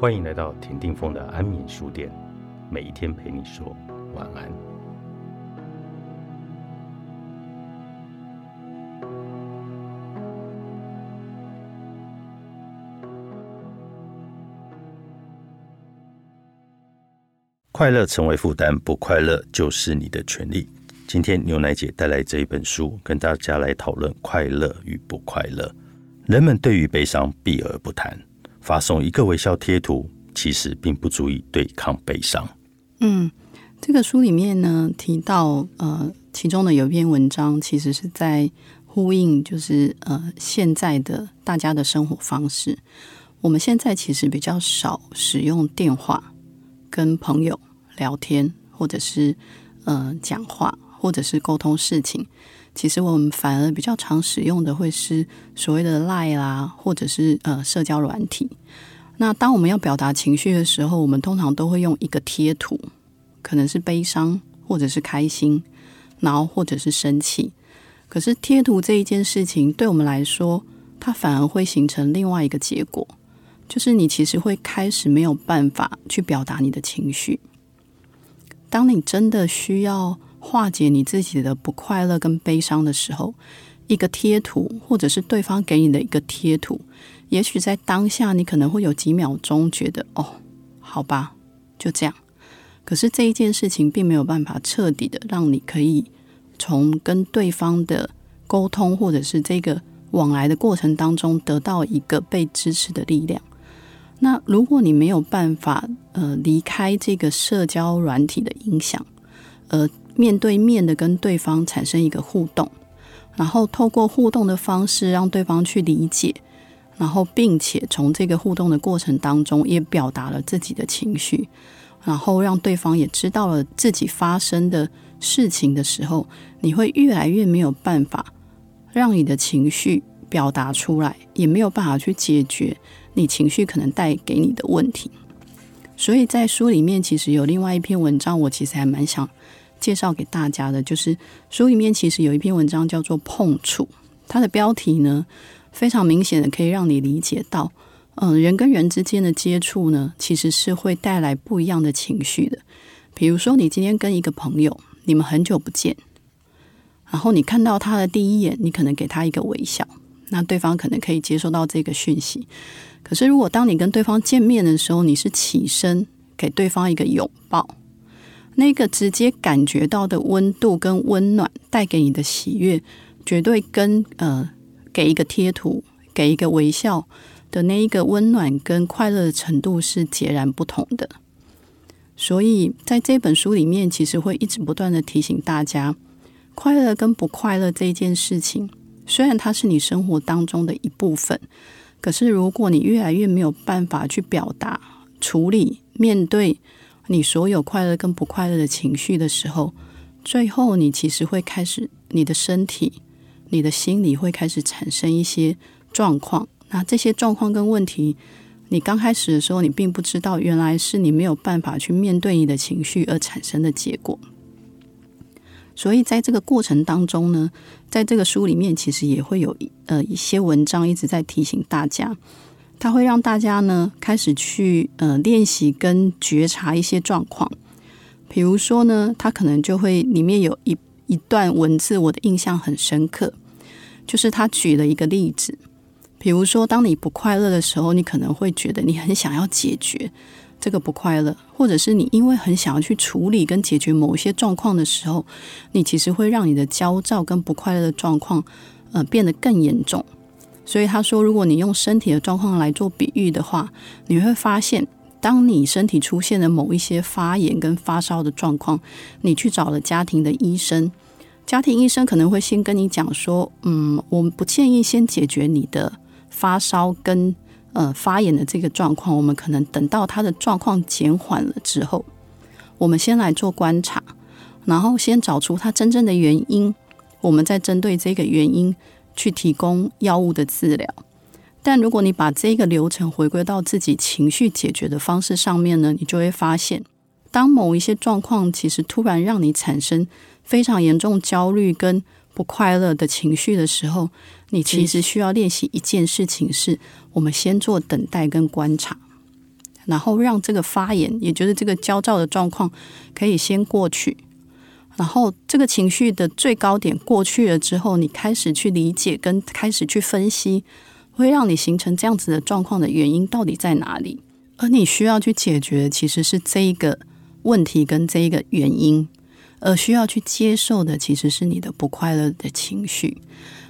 欢迎来到田定峰的安眠书店，每一天陪你说晚安。快乐成为负担，不快乐就是你的权利。今天牛奶姐带来这一本书，跟大家来讨论快乐与不快乐。人们对于悲伤避而不谈。发送一个微笑贴图，其实并不足以对抗悲伤。嗯，这个书里面呢提到，呃，其中的有一篇文章，其实是在呼应，就是呃，现在的大家的生活方式。我们现在其实比较少使用电话跟朋友聊天，或者是呃讲话，或者是沟通事情。其实我们反而比较常使用的会是所谓的 lie 啦，或者是呃社交软体。那当我们要表达情绪的时候，我们通常都会用一个贴图，可能是悲伤，或者是开心，然后或者是生气。可是贴图这一件事情，对我们来说，它反而会形成另外一个结果，就是你其实会开始没有办法去表达你的情绪。当你真的需要。化解你自己的不快乐跟悲伤的时候，一个贴图，或者是对方给你的一个贴图，也许在当下你可能会有几秒钟觉得哦，好吧，就这样。可是这一件事情并没有办法彻底的让你可以从跟对方的沟通，或者是这个往来的过程当中得到一个被支持的力量。那如果你没有办法呃离开这个社交软体的影响，呃。面对面的跟对方产生一个互动，然后透过互动的方式让对方去理解，然后并且从这个互动的过程当中也表达了自己的情绪，然后让对方也知道了自己发生的事情的时候，你会越来越没有办法让你的情绪表达出来，也没有办法去解决你情绪可能带给你的问题。所以在书里面其实有另外一篇文章，我其实还蛮想。介绍给大家的，就是书里面其实有一篇文章叫做“碰触”，它的标题呢非常明显的可以让你理解到，嗯，人跟人之间的接触呢，其实是会带来不一样的情绪的。比如说，你今天跟一个朋友，你们很久不见，然后你看到他的第一眼，你可能给他一个微笑，那对方可能可以接收到这个讯息。可是，如果当你跟对方见面的时候，你是起身给对方一个拥抱。那个直接感觉到的温度跟温暖带给你的喜悦，绝对跟呃给一个贴图、给一个微笑的那一个温暖跟快乐的程度是截然不同的。所以在这本书里面，其实会一直不断的提醒大家，快乐跟不快乐这一件事情，虽然它是你生活当中的一部分，可是如果你越来越没有办法去表达、处理、面对。你所有快乐跟不快乐的情绪的时候，最后你其实会开始，你的身体、你的心理会开始产生一些状况。那这些状况跟问题，你刚开始的时候你并不知道，原来是你没有办法去面对你的情绪而产生的结果。所以在这个过程当中呢，在这个书里面，其实也会有呃一些文章一直在提醒大家。它会让大家呢开始去呃练习跟觉察一些状况，比如说呢，它可能就会里面有一一段文字，我的印象很深刻，就是他举了一个例子，比如说当你不快乐的时候，你可能会觉得你很想要解决这个不快乐，或者是你因为很想要去处理跟解决某一些状况的时候，你其实会让你的焦躁跟不快乐的状况呃变得更严重。所以他说，如果你用身体的状况来做比喻的话，你会发现，当你身体出现了某一些发炎跟发烧的状况，你去找了家庭的医生，家庭医生可能会先跟你讲说，嗯，我们不建议先解决你的发烧跟呃发炎的这个状况，我们可能等到他的状况减缓了之后，我们先来做观察，然后先找出他真正的原因，我们再针对这个原因。去提供药物的治疗，但如果你把这个流程回归到自己情绪解决的方式上面呢，你就会发现，当某一些状况其实突然让你产生非常严重焦虑跟不快乐的情绪的时候，你其实需要练习一件事情，是我们先做等待跟观察。然后让这个发炎，也就是这个焦躁的状况，可以先过去。然后这个情绪的最高点过去了之后，你开始去理解跟开始去分析，会让你形成这样子的状况的原因到底在哪里？而你需要去解决，其实是这一个问题跟这一个原因，而需要去接受的其实是你的不快乐的情绪。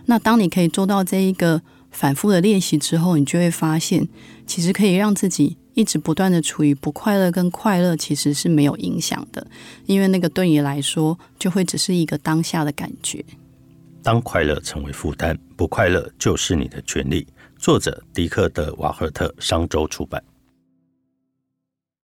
那当你可以做到这一个反复的练习之后，你就会发现，其实可以让自己。一直不断的处于不快乐跟快乐，其实是没有影响的，因为那个对你来说就会只是一个当下的感觉。当快乐成为负担，不快乐就是你的权利。作者：迪克·德·瓦赫特，商周出版。